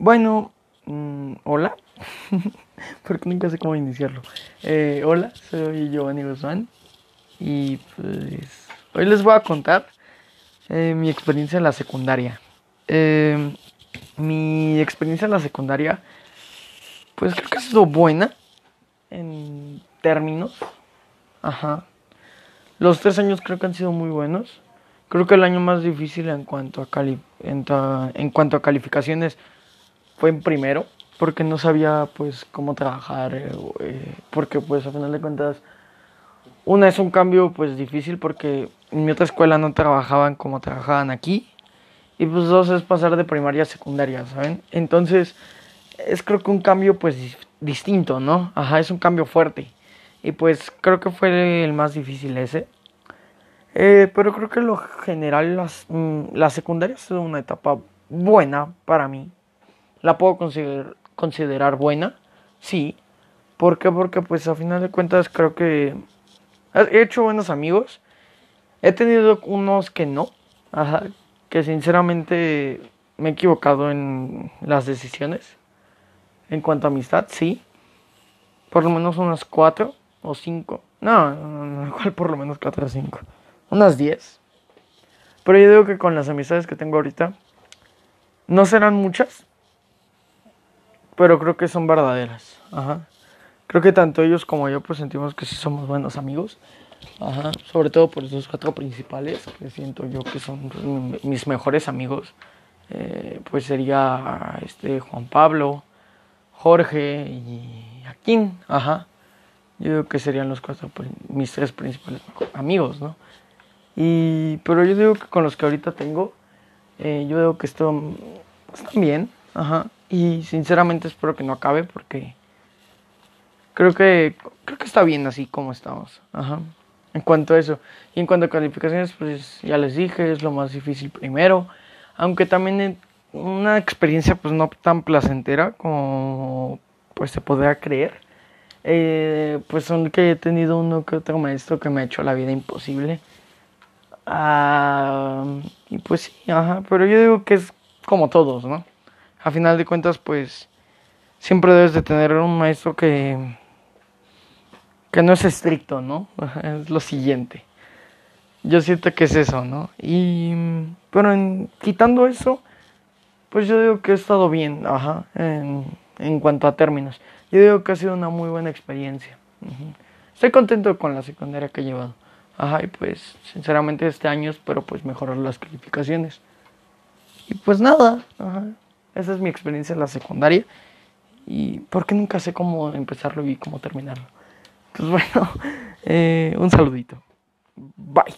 Bueno, mm, hola, porque nunca sé cómo iniciarlo. Eh, hola, soy Giovanni Guzmán y pues hoy les voy a contar eh, mi experiencia en la secundaria. Eh, mi experiencia en la secundaria, pues creo que ha sido buena en términos. Ajá. Los tres años creo que han sido muy buenos. Creo que el año más difícil en cuanto a, cali en, en cuanto a calificaciones fue en primero, porque no sabía pues cómo trabajar, eh, eh, porque pues a final de cuentas, una es un cambio pues difícil porque en mi otra escuela no trabajaban como trabajaban aquí, y pues dos es pasar de primaria a secundaria, ¿saben? Entonces, es creo que un cambio pues distinto, ¿no? Ajá, es un cambio fuerte. Y pues creo que fue el más difícil ese. Eh, pero creo que en lo general las, mm, la secundaria es una etapa buena para mí la puedo considerar, considerar buena, sí. ¿Por qué? Porque pues a final de cuentas creo que he hecho buenos amigos. He tenido unos que no, ajá, que sinceramente me he equivocado en las decisiones. En cuanto a amistad, sí. Por lo menos unas cuatro o cinco. No, no, no, por lo menos cuatro o cinco. Unas diez. Pero yo digo que con las amistades que tengo ahorita, no serán muchas, pero creo que son verdaderas. Ajá. Creo que tanto ellos como yo pues sentimos que sí somos buenos amigos. Ajá. Sobre todo por esos cuatro principales que siento yo que son mis mejores amigos. Eh, pues sería este Juan Pablo, Jorge y Aquín. Ajá. Yo digo que serían los cuatro mis tres principales amigos, ¿no? Y pero yo digo que con los que ahorita tengo, eh, yo digo que están bien. Ajá. Y sinceramente espero que no acabe porque creo que creo que está bien así como estamos. Ajá. En cuanto a eso. Y en cuanto a calificaciones, pues ya les dije, es lo más difícil primero. Aunque también una experiencia pues no tan placentera como pues se podría creer. Eh, pues son que he tenido uno que otro maestro que me ha hecho la vida imposible. Ah, y pues sí, ajá. Pero yo digo que es como todos, ¿no? A final de cuentas, pues siempre debes de tener un maestro que, que no es estricto, ¿no? Es lo siguiente. Yo siento que es eso, ¿no? Y, pero quitando eso, pues yo digo que he estado bien, ajá, en, en cuanto a términos. Yo digo que ha sido una muy buena experiencia. Estoy contento con la secundaria que he llevado. Ajá, y pues sinceramente este año espero pues mejorar las calificaciones. Y pues nada, ajá. Esa es mi experiencia en la secundaria. Y porque nunca sé cómo empezarlo y cómo terminarlo. Pues bueno, eh, un saludito. Bye.